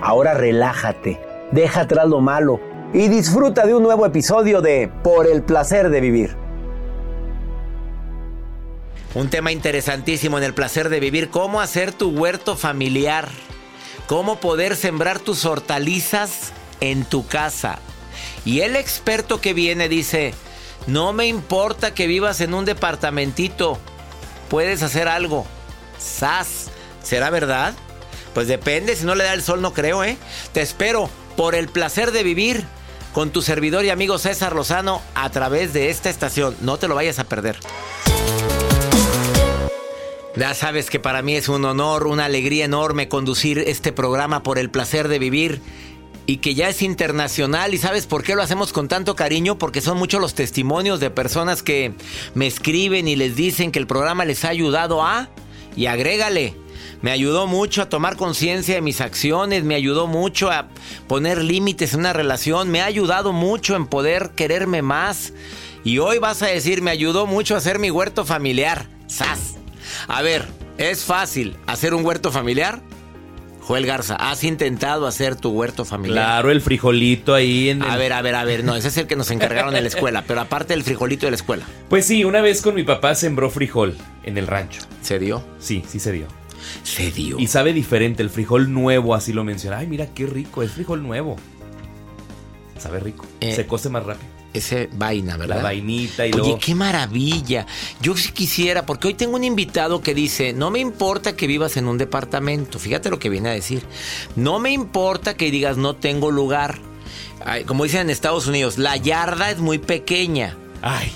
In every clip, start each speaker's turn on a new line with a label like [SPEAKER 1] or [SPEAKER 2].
[SPEAKER 1] Ahora relájate, deja atrás lo malo y disfruta de un nuevo episodio de Por el placer de vivir.
[SPEAKER 2] Un tema interesantísimo en el placer de vivir, cómo hacer tu huerto familiar, cómo poder sembrar tus hortalizas en tu casa. Y el experto que viene dice, no me importa que vivas en un departamentito, puedes hacer algo. ¡Sas! ¿Será verdad? Pues depende, si no le da el sol no creo, ¿eh? Te espero por el placer de vivir con tu servidor y amigo César Lozano a través de esta estación. No te lo vayas a perder. Ya sabes que para mí es un honor, una alegría enorme conducir este programa por el placer de vivir y que ya es internacional. ¿Y sabes por qué lo hacemos con tanto cariño? Porque son muchos los testimonios de personas que me escriben y les dicen que el programa les ha ayudado a... Y agrégale, me ayudó mucho a tomar conciencia de mis acciones, me ayudó mucho a poner límites en una relación, me ha ayudado mucho en poder quererme más. Y hoy vas a decir, me ayudó mucho a hacer mi huerto familiar. ¡Sas! A ver, ¿es fácil hacer un huerto familiar? Joel Garza, ¿has intentado hacer tu huerto familiar?
[SPEAKER 3] Claro, el frijolito ahí en el...
[SPEAKER 2] A ver, a ver, a ver, no, ese es el que nos encargaron en la escuela, pero aparte del frijolito de la escuela.
[SPEAKER 3] Pues sí, una vez con mi papá sembró frijol en el rancho.
[SPEAKER 2] ¿Se dio?
[SPEAKER 3] Sí, sí se dio.
[SPEAKER 2] Se dio.
[SPEAKER 3] Y sabe diferente, el frijol nuevo, así lo menciona. Ay, mira qué rico, es frijol nuevo. Sabe rico.
[SPEAKER 2] Eh,
[SPEAKER 3] se cose más rápido.
[SPEAKER 2] Ese vaina, ¿verdad?
[SPEAKER 3] La vainita y
[SPEAKER 2] Oye,
[SPEAKER 3] luego...
[SPEAKER 2] qué maravilla. Yo sí quisiera, porque hoy tengo un invitado que dice, no me importa que vivas en un departamento. Fíjate lo que viene a decir. No me importa que digas no tengo lugar. Ay, como dicen en Estados Unidos, la yarda es muy pequeña.
[SPEAKER 3] Ay,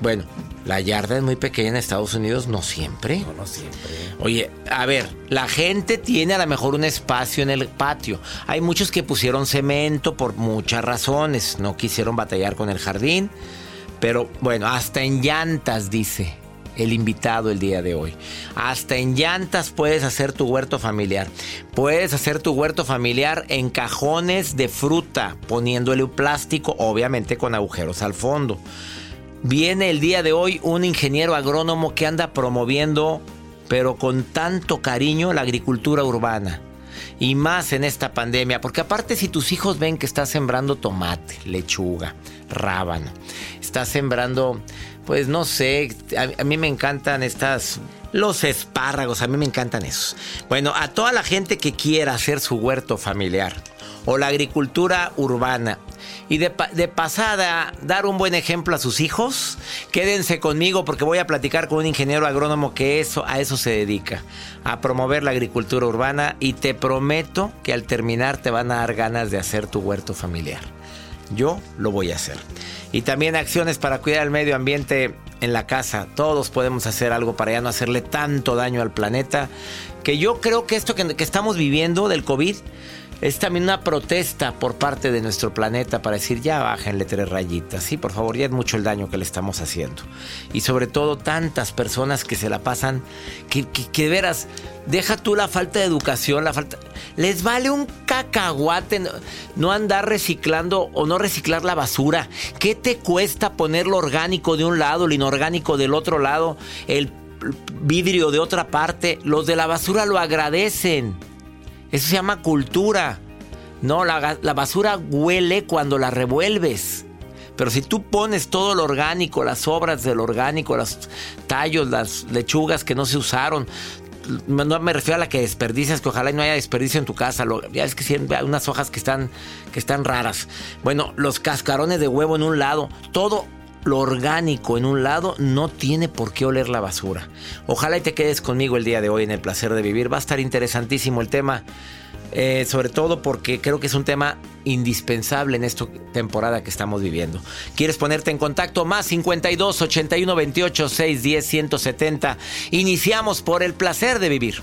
[SPEAKER 2] Bueno, la yarda es muy pequeña en Estados Unidos, no siempre.
[SPEAKER 3] no, no siempre.
[SPEAKER 2] Oye, a ver, la gente tiene a lo mejor un espacio en el patio. Hay muchos que pusieron cemento por muchas razones. No quisieron batallar con el jardín. Pero bueno, hasta en llantas, dice el invitado el día de hoy. Hasta en llantas puedes hacer tu huerto familiar. Puedes hacer tu huerto familiar en cajones de fruta, poniéndole un plástico, obviamente con agujeros al fondo. Viene el día de hoy un ingeniero agrónomo que anda promoviendo, pero con tanto cariño, la agricultura urbana. Y más en esta pandemia, porque aparte si tus hijos ven que estás sembrando tomate, lechuga, rábano, estás sembrando, pues no sé, a, a mí me encantan estas, los espárragos, a mí me encantan esos. Bueno, a toda la gente que quiera hacer su huerto familiar o la agricultura urbana, y de, pa- de pasada dar un buen ejemplo a sus hijos, quédense conmigo porque voy a platicar con un ingeniero agrónomo que eso, a eso se dedica, a promover la agricultura urbana y te prometo que al terminar te van a dar ganas de hacer tu huerto familiar. Yo lo voy a hacer. Y también acciones para cuidar el medio ambiente en la casa. Todos podemos hacer algo para ya no hacerle tanto daño al planeta. Que yo creo que esto que estamos viviendo del COVID es también una protesta por parte de nuestro planeta para decir ya bájenle tres rayitas, sí, por favor, ya es mucho el daño que le estamos haciendo. Y sobre todo tantas personas que se la pasan, que, que, veras, deja tú la falta de educación, la falta... Les vale un cacahuate no, no andar reciclando o no reciclar la basura. ¿Qué te cuesta poner lo orgánico de un lado, lo inorgánico del otro lado, el vidrio de otra parte? Los de la basura lo agradecen. Eso se llama cultura. No, la, basura huele cuando la revuelves. Pero si tú pones todo lo orgánico, las obras del orgánico, los tallos, las lechugas que no se usaron, no me refiero a la que desperdicias, que ojalá no haya desperdicio en tu casa. Lo, ya es que hay unas hojas que están, que están raras. Bueno, los cascarones de huevo en un lado, todo lo orgánico en un lado no tiene por qué oler la basura. Ojalá y te quedes conmigo el día de hoy en el placer de vivir. Va a estar interesantísimo el tema. Eh, sobre todo porque creo que es un tema indispensable en esta temporada que estamos viviendo. ¿Quieres ponerte en contacto? Más 52 81 28 610 170. Iniciamos por el placer de vivir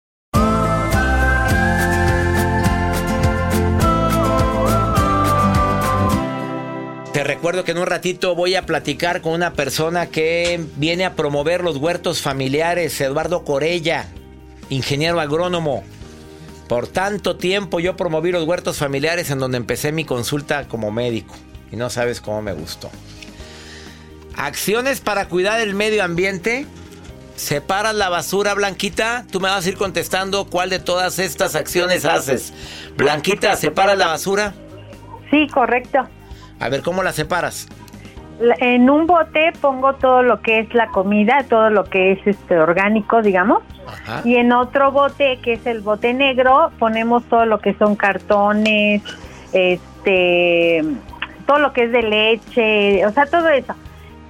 [SPEAKER 2] Recuerdo que en un ratito voy a platicar con una persona que viene a promover los huertos familiares, Eduardo Corella, ingeniero agrónomo. Por tanto tiempo yo promoví los huertos familiares en donde empecé mi consulta como médico. Y no sabes cómo me gustó. Acciones para cuidar el medio ambiente. Separas la basura, Blanquita. Tú me vas a ir contestando cuál de todas estas acciones haces. Blanquita, ¿separas la basura?
[SPEAKER 4] Sí, correcto.
[SPEAKER 2] A ver, ¿cómo la separas?
[SPEAKER 4] En un bote pongo todo lo que es la comida, todo lo que es este orgánico, digamos. Ajá. Y en otro bote, que es el bote negro, ponemos todo lo que son cartones, este, todo lo que es de leche, o sea, todo eso.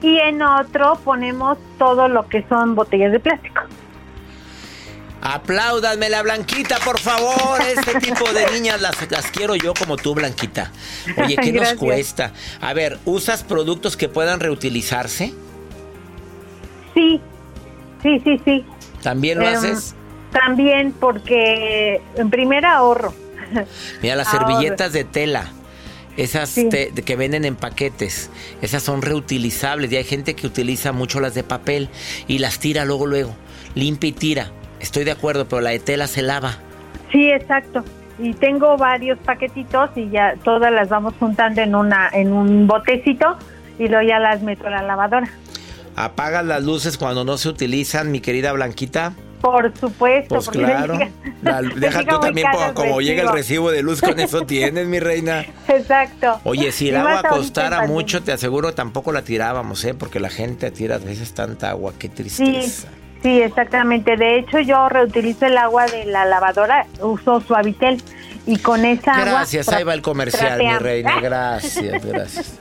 [SPEAKER 4] Y en otro ponemos todo lo que son botellas de plástico.
[SPEAKER 2] Apláudanme la Blanquita, por favor. Este tipo de niñas las, las quiero yo como tú, Blanquita. Oye, ¿qué nos cuesta? A ver, ¿usas productos que puedan reutilizarse?
[SPEAKER 4] Sí, sí, sí, sí.
[SPEAKER 2] ¿También lo um, haces?
[SPEAKER 4] También, porque en primer ahorro.
[SPEAKER 2] Mira, las ahorro. servilletas de tela. Esas sí. te, que venden en paquetes, esas son reutilizables y hay gente que utiliza mucho las de papel y las tira luego, luego, limpia y tira. Estoy de acuerdo, pero la de tela se lava.
[SPEAKER 4] Sí, exacto. Y tengo varios paquetitos y ya todas las vamos juntando en una en un botecito y luego ya las meto a la lavadora.
[SPEAKER 2] ¿Apagas las luces cuando no se utilizan, mi querida Blanquita?
[SPEAKER 4] Por supuesto.
[SPEAKER 2] Pues claro. Llega, la, deja tú también como, como llega el recibo de luz, con eso tienes, mi reina.
[SPEAKER 4] Exacto.
[SPEAKER 2] Oye, si el agua costara mucho, te aseguro, tampoco la tirábamos, ¿eh? Porque la gente tira a veces tanta agua, qué tristeza.
[SPEAKER 4] Sí. Sí, exactamente. De hecho, yo reutilizo el agua de la lavadora, uso Suavitel y con esa
[SPEAKER 2] gracias,
[SPEAKER 4] agua...
[SPEAKER 2] Gracias, ahí va el comercial, mi reina. Gracias, gracias.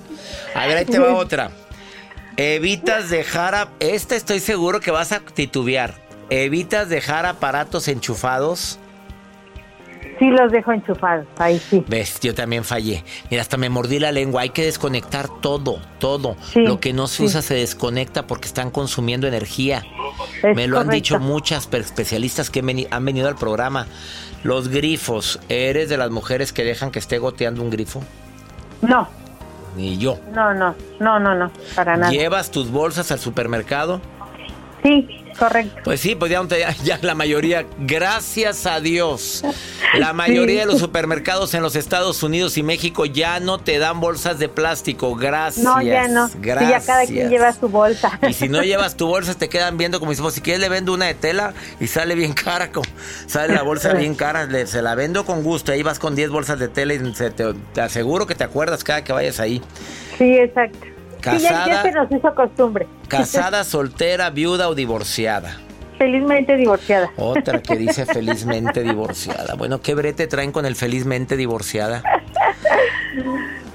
[SPEAKER 2] A ver, ahí te va otra. Evitas dejar a... Esta estoy seguro que vas a titubear. ¿evitas dejar aparatos enchufados?
[SPEAKER 4] Sí, los dejo enchufados, ahí sí.
[SPEAKER 2] Ves, yo también fallé. Mira, hasta me mordí la lengua. Hay que desconectar todo, todo.
[SPEAKER 4] Sí,
[SPEAKER 2] Lo que no se
[SPEAKER 4] sí.
[SPEAKER 2] usa se desconecta porque están consumiendo energía.
[SPEAKER 4] Es
[SPEAKER 2] me lo han dicho muchas especialistas que han venido al programa. Los grifos. ¿Eres de las mujeres que dejan que esté goteando un grifo?
[SPEAKER 4] No,
[SPEAKER 2] Ni yo.
[SPEAKER 4] no, no, no, no, no, para nada.
[SPEAKER 2] ¿Llevas tus bolsas al supermercado?
[SPEAKER 4] Sí, correcto.
[SPEAKER 2] Pues sí, pues ya, ya la mayoría, gracias a Dios, la mayoría de los supermercados en los Estados Unidos y México ya no te dan bolsas de plástico. Gracias.
[SPEAKER 4] No, ya no. Sí,
[SPEAKER 2] Gracias.
[SPEAKER 4] ya cada quien lleva su bolsa.
[SPEAKER 2] Y si no llevas tu bolsa, te quedan viendo como si, si quieres le vendo una de tela y sale bien cara. como- sale la bolsa bien cara, le- se la vendo con gusto. Ahí vas con 10 bolsas de tela y se te, te aseguro que te acuerdas cada que vayas ahí.
[SPEAKER 4] Sí, exacto. Sí, ya, ya
[SPEAKER 2] Casada.
[SPEAKER 4] se nos hizo costumbre.
[SPEAKER 2] Casada, soltera, viuda o divorciada.
[SPEAKER 4] Felizmente divorciada.
[SPEAKER 2] Otra que dice felizmente divorciada. Bueno, ¿qué brete traen con el felizmente divorciada?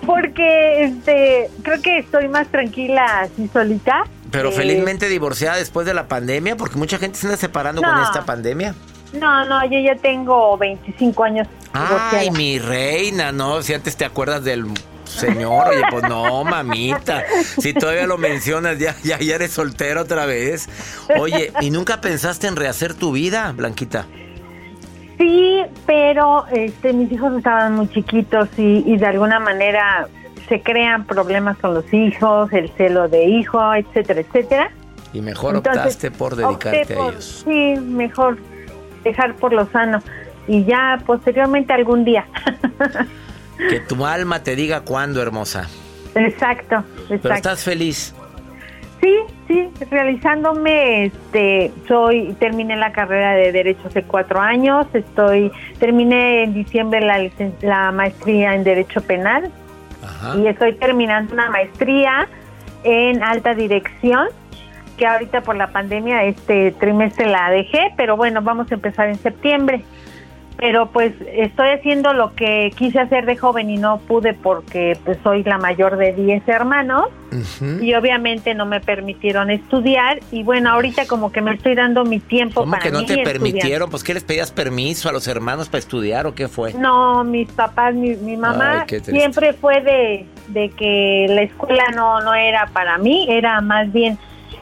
[SPEAKER 4] Porque este, creo que estoy más tranquila así solita.
[SPEAKER 2] Pero
[SPEAKER 4] Eh,
[SPEAKER 2] felizmente divorciada después de la pandemia, porque mucha gente se anda separando con esta pandemia.
[SPEAKER 4] No, no, yo ya tengo 25 años
[SPEAKER 2] Ay,
[SPEAKER 4] divorciada.
[SPEAKER 2] mi reina, no, si antes te acuerdas del señor, oye, pues no, mamita. Si todavía lo mencionas, ya, ya, ya eres soltera otra vez. Oye, ¿y nunca pensaste en rehacer tu vida, Blanquita?
[SPEAKER 4] Sí, pero este, mis hijos estaban muy chiquitos y, y de alguna manera se crean problemas con los hijos, el celo de hijo, etcétera, etcétera.
[SPEAKER 2] Y mejor
[SPEAKER 4] Entonces,
[SPEAKER 2] optaste por dedicarte a ellos.
[SPEAKER 4] Sí, mejor dejar por lo sano y ya posteriormente algún día.
[SPEAKER 2] Que tu alma te diga cuándo, hermosa.
[SPEAKER 4] exacto,
[SPEAKER 2] Pero
[SPEAKER 4] exacto.
[SPEAKER 2] estás feliz.
[SPEAKER 4] Sí, sí, realizándome, este, soy, terminé la carrera de Derecho hace cuatro años, estoy, terminé en diciembre la, la maestría en Derecho Penal y estoy terminando una maestría en Alta Dirección, que ahorita por la pandemia este trimestre la dejé, pero bueno, vamos a empezar en septiembre. Pero pues estoy haciendo lo que quise hacer de joven y no pude porque pues soy la mayor de 10 hermanos y obviamente no me permitieron estudiar y bueno, ahorita como que me estoy dando mi tiempo
[SPEAKER 2] ¿Cómo
[SPEAKER 4] para
[SPEAKER 2] que no
[SPEAKER 4] mí
[SPEAKER 2] te permitieron? Pues que les pedías permiso a los hermanos para estudiar o qué fue?
[SPEAKER 4] No, mis papás, mi, mi mamá
[SPEAKER 2] Ay,
[SPEAKER 4] siempre fue de, de que la escuela no, no era para mí, era más bien,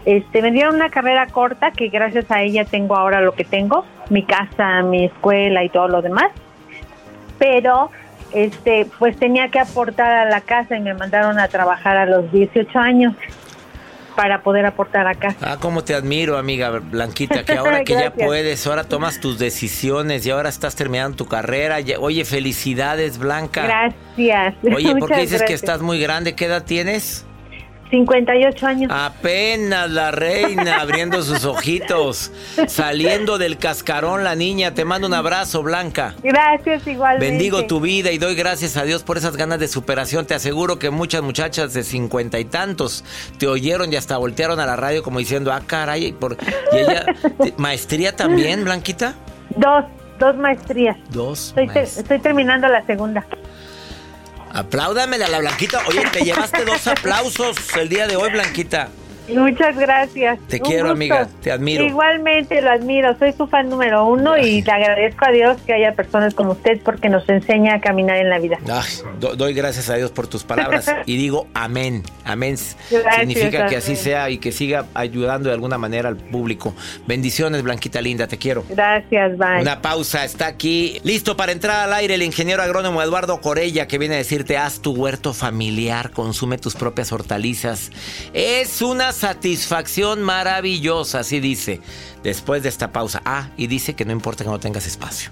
[SPEAKER 4] este, me dieron una carrera corta que gracias a ella tengo ahora lo que tengo, mi casa, mi escuela y todo lo demás, pero este, pues tenía que aportar a la casa y me mandaron a trabajar a los 18 años para poder aportar a casa.
[SPEAKER 2] Ah, cómo te admiro, amiga Blanquita, que ahora que ya puedes, ahora tomas tus decisiones y ahora estás terminando tu carrera. Oye, felicidades, Blanca.
[SPEAKER 4] Gracias.
[SPEAKER 2] Oye, ¿por qué dices que estás muy grande? ¿Qué edad tienes?
[SPEAKER 4] 58 años.
[SPEAKER 2] Apenas la reina abriendo sus ojitos, saliendo del cascarón la niña. Te mando un abrazo, Blanca.
[SPEAKER 4] Gracias igualmente.
[SPEAKER 2] Bendigo tu vida y doy gracias a Dios por esas ganas de superación. Te aseguro que muchas muchachas de cincuenta y tantos te oyeron y hasta voltearon a la radio como diciendo, ah, caray, y por... y ella, ¿te- maestría también, Blanquita.
[SPEAKER 4] Dos, dos maestrías.
[SPEAKER 2] Dos.
[SPEAKER 4] Estoy, te- estoy terminando la segunda.
[SPEAKER 2] Apláudamele a la Blanquita. Oye, te llevaste dos aplausos el día de hoy, Blanquita.
[SPEAKER 4] Muchas gracias.
[SPEAKER 2] Te
[SPEAKER 4] Un
[SPEAKER 2] quiero,
[SPEAKER 4] gusto.
[SPEAKER 2] amiga, te admiro.
[SPEAKER 4] Igualmente lo admiro. Soy su fan número uno y le agradezco a Dios que haya personas como usted porque nos enseña a caminar en la vida.
[SPEAKER 2] Ay, do- doy gracias a Dios por tus palabras y digo amén. Amén
[SPEAKER 4] Gracias,
[SPEAKER 2] significa que así sea y que siga ayudando de alguna manera al público. Bendiciones, Blanquita linda, te quiero.
[SPEAKER 4] Gracias, bye.
[SPEAKER 2] Una pausa, está aquí. Listo para entrar al aire el ingeniero agrónomo Eduardo Corella que viene a decirte haz tu huerto familiar, consume tus propias hortalizas. Es una satisfacción maravillosa, así dice. Después de esta pausa. Ah, y dice que no importa que no tengas espacio.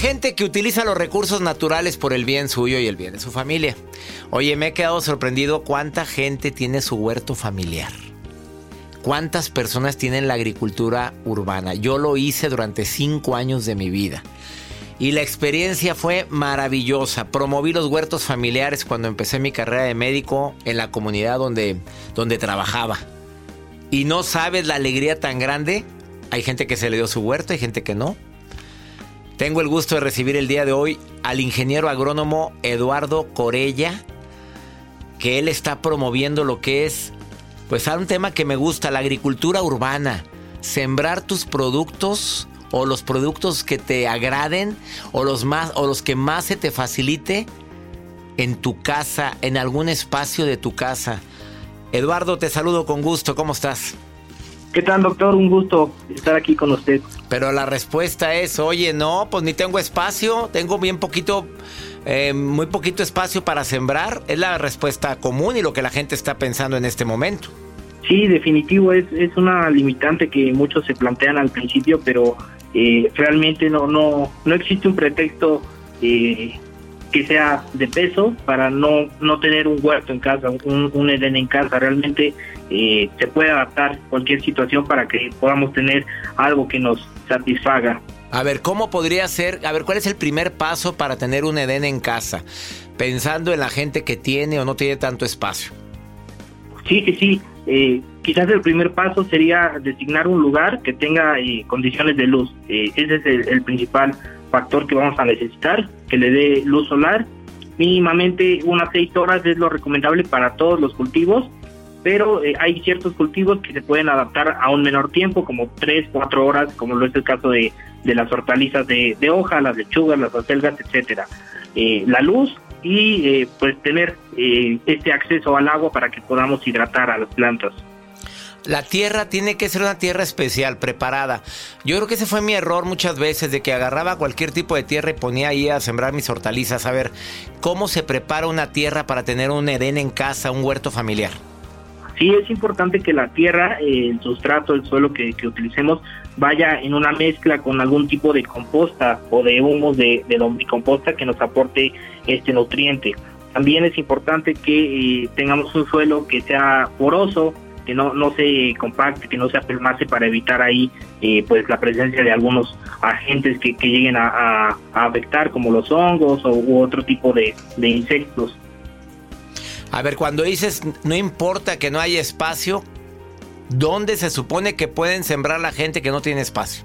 [SPEAKER 2] Gente que utiliza los recursos naturales por el bien suyo y el bien de su familia. Oye, me he quedado sorprendido cuánta gente tiene su huerto familiar. ¿Cuántas personas tienen la agricultura urbana? Yo lo hice durante cinco años de mi vida. Y la experiencia fue maravillosa. Promoví los huertos familiares cuando empecé mi carrera de médico en la comunidad donde, donde trabajaba. Y no sabes la alegría tan grande. Hay gente que se le dio su huerto, hay gente que no. Tengo el gusto de recibir el día de hoy al ingeniero agrónomo Eduardo Corella, que él está promoviendo lo que es, pues, un tema que me gusta, la agricultura urbana. Sembrar tus productos o los productos que te agraden o los más o los que más se te facilite en tu casa, en algún espacio de tu casa. Eduardo, te saludo con gusto. ¿Cómo estás?
[SPEAKER 5] ¿Qué tal, doctor? Un gusto estar aquí con usted.
[SPEAKER 2] Pero la respuesta es, oye, no, pues ni tengo espacio, tengo bien poquito, eh, muy poquito espacio para sembrar. Es la respuesta común y lo que la gente está pensando en este momento.
[SPEAKER 5] Sí, definitivo, es, es una limitante que muchos se plantean al principio, pero eh, realmente no, no, no existe un pretexto eh, que sea de peso para no, no tener un huerto en casa, un, un Edén en casa. Realmente eh, se puede adaptar cualquier situación para que podamos tener algo que nos satisfaga.
[SPEAKER 2] A ver, ¿cómo podría ser? A ver, ¿cuál es el primer paso para tener un Edén en casa? Pensando en la gente que tiene o no tiene tanto espacio.
[SPEAKER 5] Sí, sí, sí. Eh, quizás el primer paso sería designar un lugar que tenga eh, condiciones de luz. Eh, ese es el, el principal factor que vamos a necesitar, que le dé luz solar. Mínimamente unas seis horas es lo recomendable para todos los cultivos, pero eh, hay ciertos cultivos que se pueden adaptar a un menor tiempo, como tres, cuatro horas, como lo es el caso de, las hortalizas de, hoja, las lechugas, las acelgas, etcétera. Eh, la luz y eh, pues tener este acceso al agua para que podamos hidratar a las plantas.
[SPEAKER 2] La tierra tiene que ser una tierra especial, preparada. Yo creo que ese fue mi error muchas veces, de que agarraba cualquier tipo de tierra y ponía ahí a sembrar mis hortalizas. A ver, ¿cómo se prepara una tierra para tener un Edén en casa, un huerto familiar?
[SPEAKER 5] Sí, es importante que la tierra, el sustrato, el suelo que, utilicemos, vaya en una mezcla con algún tipo de composta o de humos de, de lombricomposta que nos aporte este nutriente. También es importante que eh, tengamos un suelo que sea poroso, que no, no se compacte, que no se apelmace para evitar ahí eh, pues la presencia de algunos agentes que, que lleguen a, afectar como los hongos o, u otro tipo de, de insectos.
[SPEAKER 2] A ver, cuando dices no importa que no haya espacio, ¿dónde se supone que pueden sembrar la gente que no tiene espacio?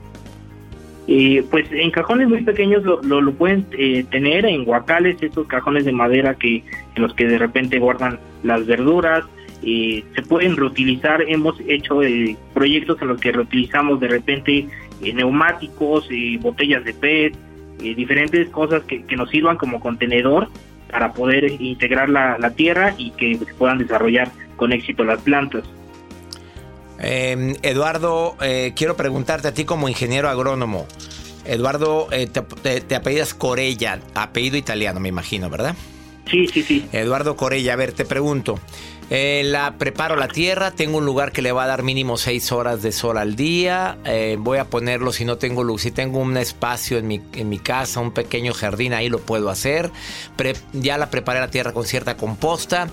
[SPEAKER 5] Eh, pues en cajones muy pequeños lo, lo, pueden eh, tener, en guacales, estos cajones de madera que en los que de repente guardan las verduras, eh, se pueden reutilizar. Hemos hecho eh, proyectos en los que reutilizamos de repente eh, neumáticos, botellas de PET, diferentes cosas que, que, nos sirvan como contenedor para poder integrar la, la, tierra y que puedan desarrollar con éxito las plantas.
[SPEAKER 2] Eh, Eduardo, eh, quiero preguntarte a ti como ingeniero agrónomo. Eduardo, eh, te, te- te apellidas Corella, apellido italiano, me imagino, ¿verdad?
[SPEAKER 5] Sí, sí, sí.
[SPEAKER 2] Eduardo Corella, a ver, te pregunto. Eh, la preparo la tierra, tengo un lugar que le va a dar mínimo seis horas de sol al día. eh, voy a ponerlo si no tengo luz, si tengo un espacio en mi, en mi casa, un pequeño jardín, ahí lo puedo hacer. Pre- ya la preparé la tierra con cierta composta.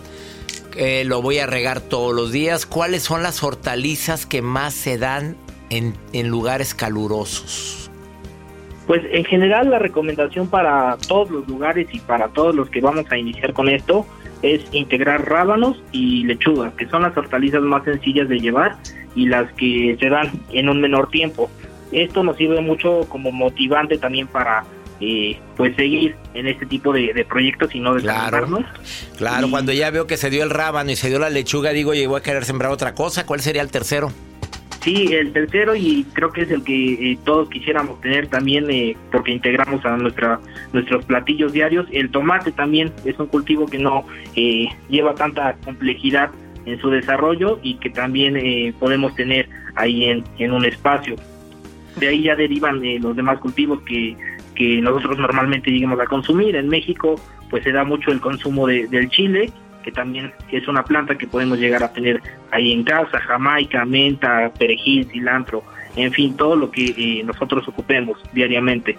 [SPEAKER 2] eh, lo voy a regar todos los días. ¿Cuáles son las hortalizas que más se dan en, en lugares calurosos?
[SPEAKER 5] Pues en general la recomendación para todos los lugares y para todos los que vamos a iniciar con esto es integrar rábanos y lechugas, que son las hortalizas más sencillas de llevar y las que se dan en un menor tiempo. Esto nos sirve mucho como motivante también para eh, pues seguir en este tipo de, de proyectos y no desanimarnos.
[SPEAKER 2] Claro, cuando ya veo que se dio el rábano y se dio la lechuga, digo, voy a querer sembrar otra cosa. ¿Cuál sería el tercero?
[SPEAKER 5] Sí, el tercero y creo que es el que eh, todos quisiéramos tener también eh, porque integramos a nuestra nuestros platillos diarios. El tomate también es un cultivo que no eh, lleva tanta complejidad en su desarrollo y que también eh, podemos tener ahí en, en un espacio. De ahí ya derivan eh, los demás cultivos que, que nosotros normalmente llegamos a consumir. En México pues se da mucho el consumo de- del chile, que también es una planta que podemos llegar a tener ahí en casa, jamaica, menta, perejil, cilantro, en fin, todo lo que eh, nosotros ocupemos diariamente.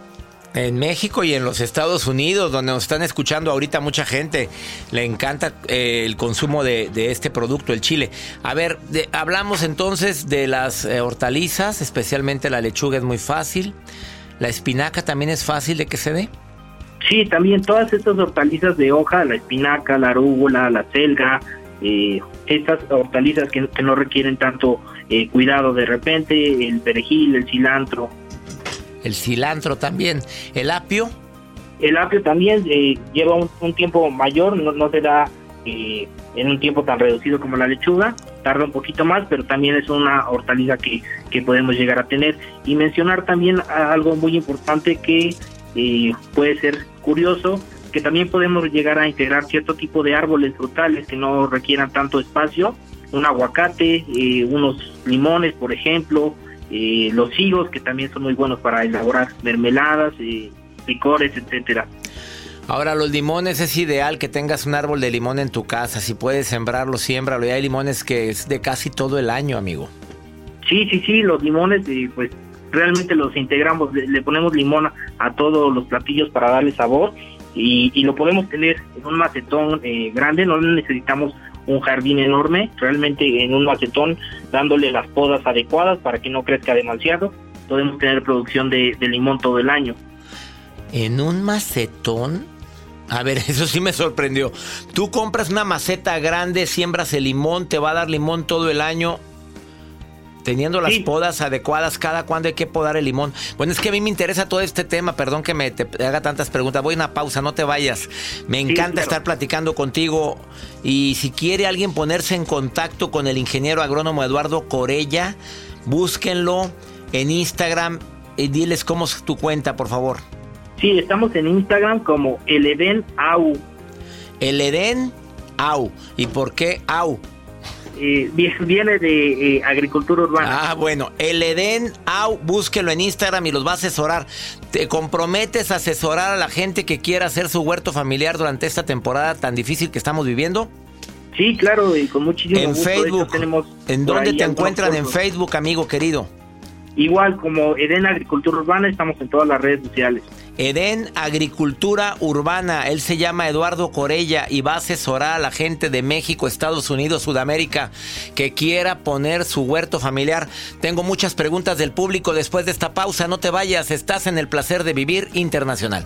[SPEAKER 2] En México y en los Estados Unidos, donde nos están escuchando ahorita mucha gente, le encanta eh, el consumo de, este producto, el chile. A ver, hablamos entonces de las eh, hortalizas, especialmente la lechuga es muy fácil. La espinaca también es fácil de que se dé.
[SPEAKER 5] Sí, también todas estas hortalizas de hoja, la espinaca, la arúgula, la selga, eh, estas hortalizas que, que no requieren tanto eh, cuidado de repente, el perejil, el cilantro.
[SPEAKER 2] El cilantro también. El apio.
[SPEAKER 5] El apio también eh, lleva un, un tiempo mayor, no, no se da eh, en un tiempo tan reducido como la lechuga, tarda un poquito más, pero también es una hortaliza que, que podemos llegar a tener. Y mencionar también algo muy importante que eh, puede ser curioso, que también podemos llegar a integrar cierto tipo de árboles frutales que no requieran tanto espacio, un aguacate, eh, unos limones, por ejemplo, eh, los higos que también son muy buenos para elaborar mermeladas, eh, licores, etcétera.
[SPEAKER 2] Ahora, los limones es ideal que tengas un árbol de limón en tu casa. Si puedes sembrarlo, siémbralo. Y hay limones que es de casi todo el año, amigo.
[SPEAKER 5] Sí, sí, sí, los limones, eh, pues realmente los integramos, le, ponemos limón a, a todos los platillos para darle sabor y, y lo podemos tener en un macetón eh, grande, no necesitamos un jardín enorme, realmente en un macetón dándole las podas adecuadas para que no crezca demasiado, podemos tener producción de, de limón todo el año.
[SPEAKER 2] ¿En un macetón? A ver, eso sí me sorprendió. Tú compras una maceta grande, siembras el limón, te va a dar limón todo el año. Teniendo las podas adecuadas, cada cuándo hay que podar el limón. Bueno, es que a mí me interesa todo este tema, perdón que me te haga tantas preguntas. Voy a una pausa, no te vayas. Me encanta estar platicando contigo. Y si quiere alguien ponerse en contacto con el ingeniero agrónomo Eduardo Corella, búsquenlo en Instagram y diles cómo es tu cuenta, por favor.
[SPEAKER 5] Sí, estamos en Instagram como el Eden Au.
[SPEAKER 2] El Eden Au. ¿Y por qué Au?
[SPEAKER 5] Eh, vie- viene de eh, agricultura urbana.
[SPEAKER 2] Ah, bueno, el Eden Au, búsquelo en Instagram y los va a asesorar. ¿Te comprometes a asesorar a la gente que quiera hacer su huerto familiar durante esta temporada tan difícil que estamos viviendo?
[SPEAKER 5] Sí, claro, y con muchísimo
[SPEAKER 2] En
[SPEAKER 5] gusto.
[SPEAKER 2] Facebook.
[SPEAKER 5] tenemos
[SPEAKER 2] ¿En dónde te encuentran en. Facebook, amigo querido?
[SPEAKER 5] Igual como Eden Agricultura Urbana, estamos en todas las redes sociales.
[SPEAKER 2] Eden Agricultura Urbana. Él se llama Eduardo Corella y va a asesorar a la gente de México, Estados Unidos, Sudamérica que quiera poner su huerto familiar. Tengo muchas preguntas del público después de esta pausa. No te vayas, estás en el placer de vivir internacional.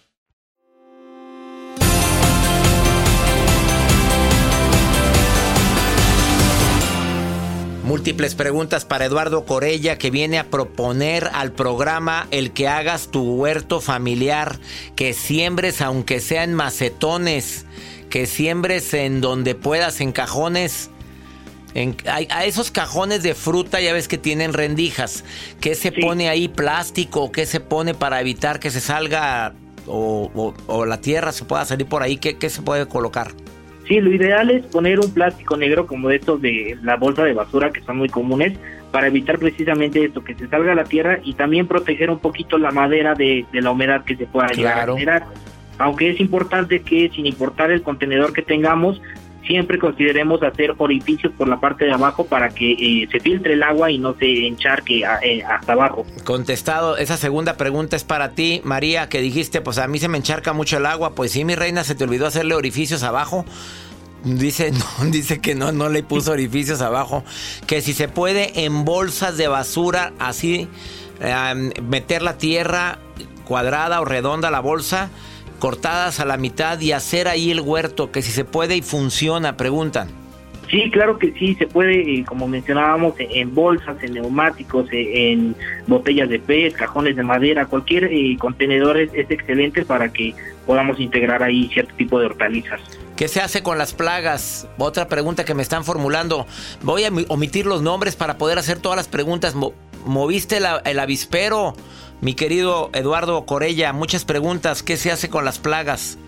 [SPEAKER 2] Múltiples preguntas para Eduardo Corella que viene a proponer al programa el que hagas tu huerto familiar, que siembres aunque sea en macetones, que siembres en donde puedas, en cajones. En, a, esos cajones de fruta ya ves que tienen rendijas. ¿Qué se pone ahí? ¿Plástico? ¿Qué se pone para evitar que se salga o, o la tierra se pueda salir por ahí? ¿Qué, qué se puede colocar?
[SPEAKER 5] Sí, lo ideal es poner un plástico negro como estos de la bolsa de basura que son muy comunes para evitar precisamente esto, que se salga a la tierra y también proteger un poquito la madera de, la humedad que se pueda llegar a generar. Aunque es importante que sin importar el contenedor que tengamos, siempre consideremos hacer orificios por la parte de abajo para que eh, se filtre el agua y no se encharque eh, hasta abajo.
[SPEAKER 2] Contestado, esa segunda pregunta es para ti, María, que dijiste, pues a mí se me encharca mucho el agua, pues sí, mi reina, se te olvidó hacerle orificios abajo. Dice, no, dice que no, no le puso orificios abajo. Que si se puede en bolsas de basura, así, em, meter la tierra cuadrada o redonda la bolsa cortadas a la mitad y hacer ahí el huerto, que si se puede y funciona, preguntan.
[SPEAKER 5] Sí, claro que sí, se puede, como mencionábamos, en bolsas, en neumáticos, eh, en botellas de PET, cajones de madera, cualquier eh, contenedor es, excelente para que podamos integrar ahí cierto tipo de hortalizas.
[SPEAKER 2] ¿Qué se hace con las plagas? Otra pregunta que me están formulando. Voy a omitir los nombres para poder hacer todas las preguntas. ¿Moviste el avispero? Mi querido Eduardo Corella, muchas preguntas. ¿Qué se hace con las plagas?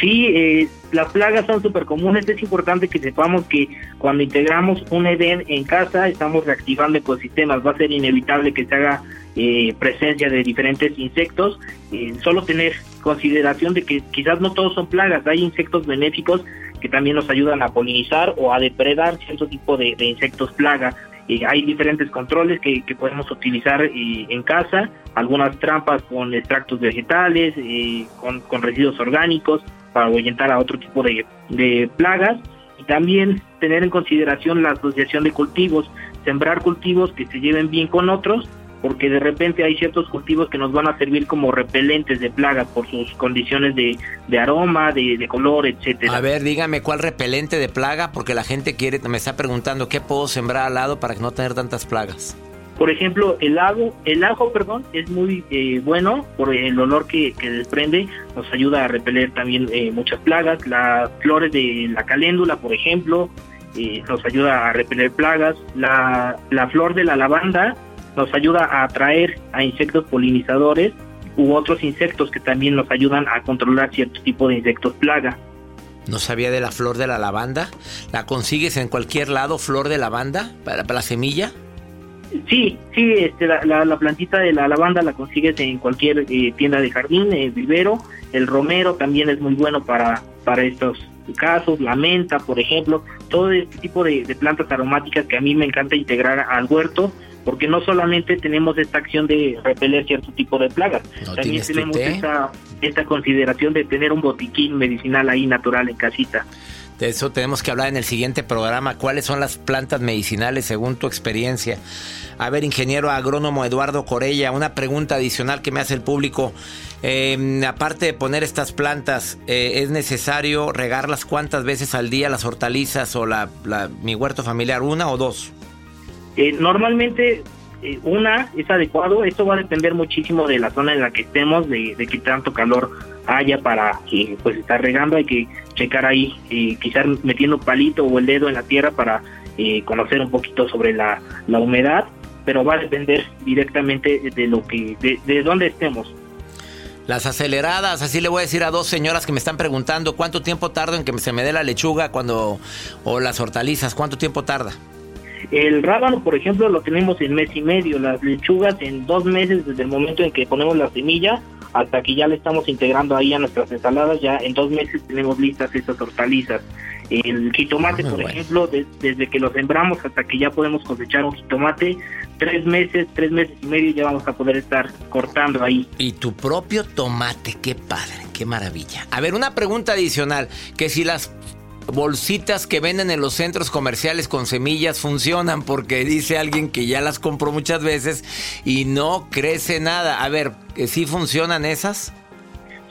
[SPEAKER 5] Sí, eh, las plagas son súper comunes. Es importante que sepamos que cuando integramos un EDEN en casa, estamos reactivando ecosistemas. Va a ser inevitable que se haga eh, presencia de diferentes insectos. Eh, solo tener consideración de que quizás no todos son plagas. Hay insectos benéficos que también nos ayudan a polinizar o a depredar cierto tipo de, de insectos plaga hay diferentes controles que, podemos utilizar eh, en casa, algunas trampas con extractos vegetales, eh, con, residuos orgánicos para ahuyentar a otro tipo de, de plagas y también tener en consideración la asociación de cultivos, sembrar cultivos que se lleven bien con otros porque de repente hay ciertos cultivos que nos van a servir como repelentes de plagas por sus condiciones de, aroma, de, color, etcétera.
[SPEAKER 2] A ver, dígame cuál repelente de plaga, porque la gente quiere, me está preguntando qué puedo sembrar al lado para no tener tantas plagas.
[SPEAKER 5] Por ejemplo, el ajo, el ajo, perdón, es muy eh, bueno por el olor que, desprende, nos ayuda a repeler también eh, muchas plagas. Las flores de la caléndula, por ejemplo, eh, nos ayuda a repeler plagas. La, la flor de la lavanda nos ayuda a atraer a insectos polinizadores u otros insectos que también nos ayudan a controlar cierto tipo de insectos plaga.
[SPEAKER 2] No sabía de la flor de la lavanda. ¿La consigues en cualquier lado, flor de lavanda, para, la semilla?
[SPEAKER 5] Sí, sí, este, la, plantita de la lavanda la consigues en cualquier eh, tienda de jardín, el vivero. El romero también es muy bueno para, para estos casos, la menta, por ejemplo. Todo este tipo de plantas aromáticas que a mí me encanta integrar al huerto porque no solamente tenemos esta acción de repeler cierto tipo de plagas, también tenemos esta, esta consideración de tener un botiquín medicinal ahí natural en casita.
[SPEAKER 2] De eso tenemos que hablar en el siguiente programa. ¿Cuáles son las plantas medicinales según tu experiencia? A ver, ingeniero agrónomo Eduardo Corella, una pregunta adicional que me hace el público. Eh, aparte de poner estas plantas, eh, ¿es necesario regarlas cuántas veces al día las hortalizas o la, la- mi huerto familiar? ¿Una o dos?
[SPEAKER 5] Eh, normalmente eh, una es adecuado, esto va a depender muchísimo de la zona en la que estemos, de, de qué tanto calor haya para eh, pues estar regando, hay que checar ahí, eh, quizás metiendo palito o el dedo en la tierra para eh, conocer un poquito sobre la, la humedad, pero va a depender directamente de lo que, de, de dónde estemos.
[SPEAKER 2] Las aceleradas, así le voy a decir a dos señoras que me están preguntando cuánto tiempo tarda en que se me dé la lechuga cuando o las hortalizas, cuánto tiempo tarda.
[SPEAKER 5] El rábano, por ejemplo, lo tenemos en mes y medio, las lechugas en dos meses desde el momento en que ponemos la semilla hasta que ya le estamos integrando ahí a nuestras ensaladas, ya en dos meses tenemos listas esas hortalizas. El jitomate, por ejemplo, de- desde que lo sembramos hasta que ya podemos cosechar un jitomate, tres meses, tres meses y medio ya vamos a poder estar cortando ahí.
[SPEAKER 2] Y tu propio tomate, qué padre, qué maravilla. A ver, una pregunta adicional, que si las bolsitas que venden en los centros comerciales con semillas funcionan, porque dice alguien que ya las compró muchas veces y no crece nada. A ver, ¿que ¿sí funcionan esas?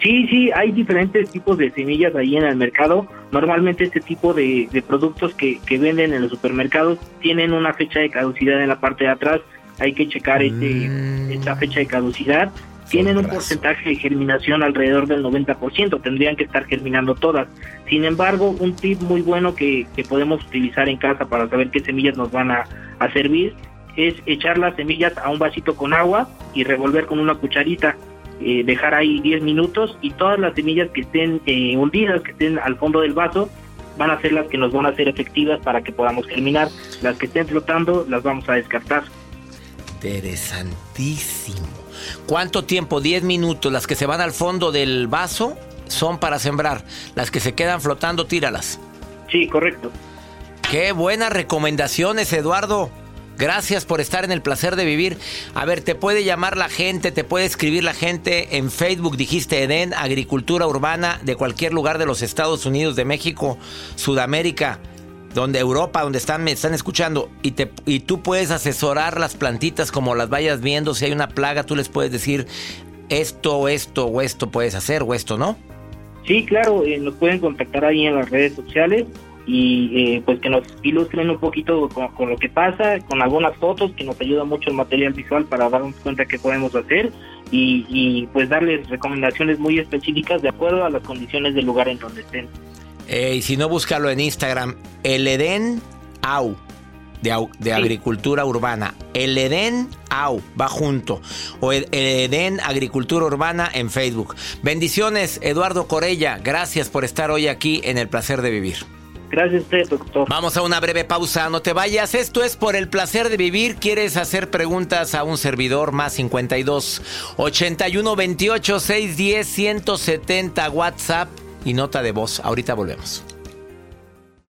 [SPEAKER 5] Sí, sí, hay diferentes tipos de semillas ahí en el mercado. Normalmente este tipo de, de productos que, que venden en los supermercados tienen una fecha de caducidad en la parte de atrás. Hay que checar este, esta fecha de caducidad. Tienen un porcentaje de germinación alrededor del 90%, tendrían que estar germinando todas. Sin embargo, un tip muy bueno que, que podemos utilizar en casa para saber qué semillas nos van a, a servir es echar las semillas a un vasito con agua y revolver con una cucharita eh, dejar ahí 10 minutos y todas las semillas que estén eh, hundidas, que estén al fondo del vaso, van a ser las que nos van a ser efectivas para que podamos germinar. Las que estén flotando las vamos a descartar.
[SPEAKER 2] Interesantísimo. ¿Cuánto tiempo? 10 minutos. Las que se van al fondo del vaso son para sembrar. Las que se quedan flotando, tíralas.
[SPEAKER 5] Sí, correcto.
[SPEAKER 2] Qué buenas recomendaciones, Eduardo. Gracias por estar en el placer de vivir. A ver, te puede llamar la gente, te puede escribir la gente en Facebook, dijiste Eden, Agricultura Urbana, de cualquier lugar de los Estados Unidos, de México, Sudamérica, donde Europa, donde están, me están escuchando. Y, te, y tú puedes asesorar las plantitas como las vayas viendo. Si hay una plaga, tú les puedes decir esto, esto o esto puedes hacer o esto, ¿no?
[SPEAKER 5] Sí, claro, eh, nos pueden contactar ahí en las redes sociales y eh, pues que nos ilustren un poquito con, con lo que pasa, con algunas fotos que nos ayuda mucho el material visual para darnos cuenta qué podemos hacer y, y pues darles recomendaciones muy específicas de acuerdo a las condiciones del lugar en donde estén.
[SPEAKER 2] Eh, y si no, búscalo en Instagram. El Edén Au. De, au- de agricultura urbana. El Edén Au. Va junto. O el, el Edén Agricultura Urbana en Facebook. Bendiciones, Eduardo Corella. Gracias por estar hoy aquí en El Placer de Vivir.
[SPEAKER 5] Gracias a usted, doctor.
[SPEAKER 2] Vamos a una breve pausa, no te vayas. Esto es por el placer de vivir. ¿Quieres hacer preguntas a un servidor? Más 52 81 28 610 170 WhatsApp y nota de voz. Ahorita volvemos.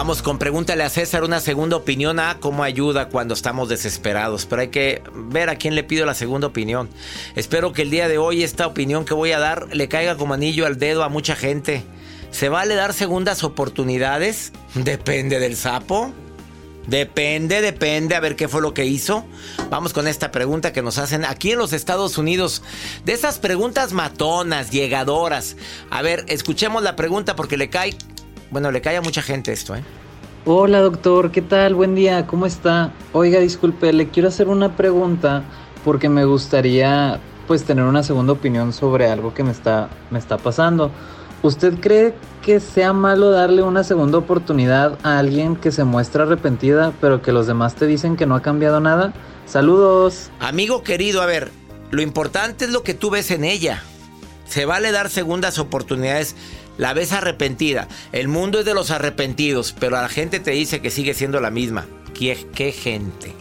[SPEAKER 2] Vamos con pregúntale a César una segunda opinión a cómo ayuda cuando estamos desesperados. Pero hay que ver a quién le pido la segunda opinión. Espero que el día de hoy esta opinión que voy a dar le caiga como anillo al dedo a mucha gente. ¿Se vale dar segundas oportunidades? Depende del sapo. Depende, depende, a ver qué fue lo que hizo. Vamos con esta pregunta que nos hacen aquí en los Estados Unidos. De esas preguntas matonas, llegadoras. A ver, escuchemos la pregunta porque le cae bueno, le cae a mucha gente esto, ¿eh?
[SPEAKER 6] Hola doctor, ¿qué tal? Buen día, ¿cómo está? Oiga, disculpe, le quiero hacer una pregunta porque me gustaría pues tener una segunda opinión sobre algo que me está, me está pasando. ¿Usted cree que sea malo darle una segunda oportunidad a alguien que se muestra arrepentida pero que los demás te dicen que no ha cambiado nada? Saludos.
[SPEAKER 2] Amigo querido, a ver, lo importante es lo que tú ves en ella. Se vale dar segundas oportunidades la ves arrepentida. El mundo es de los arrepentidos, pero la gente te dice que sigue siendo la misma. ¿Qué, qué gente?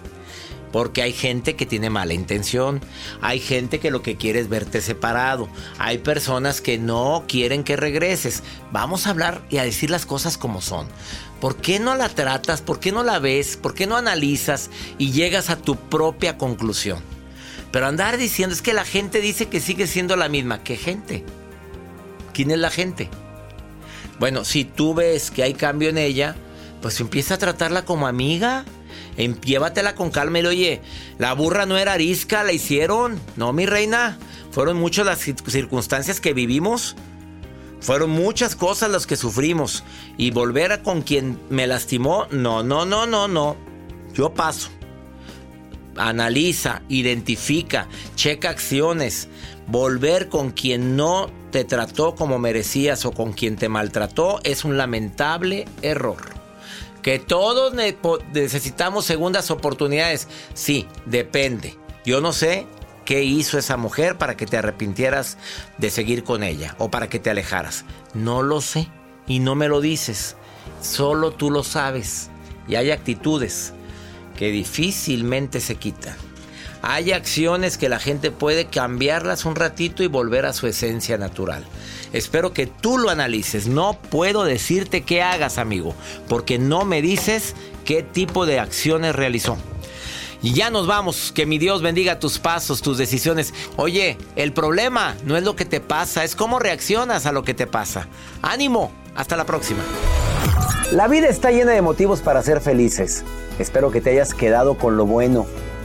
[SPEAKER 2] Porque hay gente que tiene mala intención. Hay gente que lo que quiere es verte separado. Hay personas que no quieren que regreses. Vamos a hablar y a decir las cosas como son. ¿Por qué no la tratas? ¿Por qué no la ves? ¿Por qué no analizas y llegas a tu propia conclusión? Pero andar diciendo es que la gente dice que sigue siendo la misma. ¿Qué gente? ¿Quién es la gente? Bueno, si tú ves que hay cambio en ella, pues empieza a tratarla como amiga. Em, llévatela con calma y oye, la burra no era arisca, la hicieron. No, mi reina. Fueron muchas las circunstancias que vivimos. Fueron muchas cosas las que sufrimos. Y volver a con quien me lastimó, no, no, no, no, no. Yo paso. Analiza, identifica, checa acciones. Volver con quien no te trató como merecías o con quien te maltrató es un lamentable error. Que todos necesitamos segundas oportunidades. Sí, depende. Yo no sé qué hizo esa mujer para que te arrepintieras de seguir con ella o para que te alejaras. No lo sé y no me lo dices. Solo tú lo sabes. Y hay actitudes que difícilmente se quitan. Hay acciones que la gente puede cambiarlas un ratito y volver a su esencia natural. Espero que tú lo analices. No puedo decirte qué hagas, amigo, porque no me dices qué tipo de acciones realizó. Y ya nos vamos. Que mi Dios bendiga tus pasos, tus decisiones. Oye, el problema no es lo que te pasa, es cómo reaccionas a lo que te pasa. Ánimo. Hasta la próxima.
[SPEAKER 1] La vida está llena de motivos para ser felices. Espero que te hayas quedado con lo bueno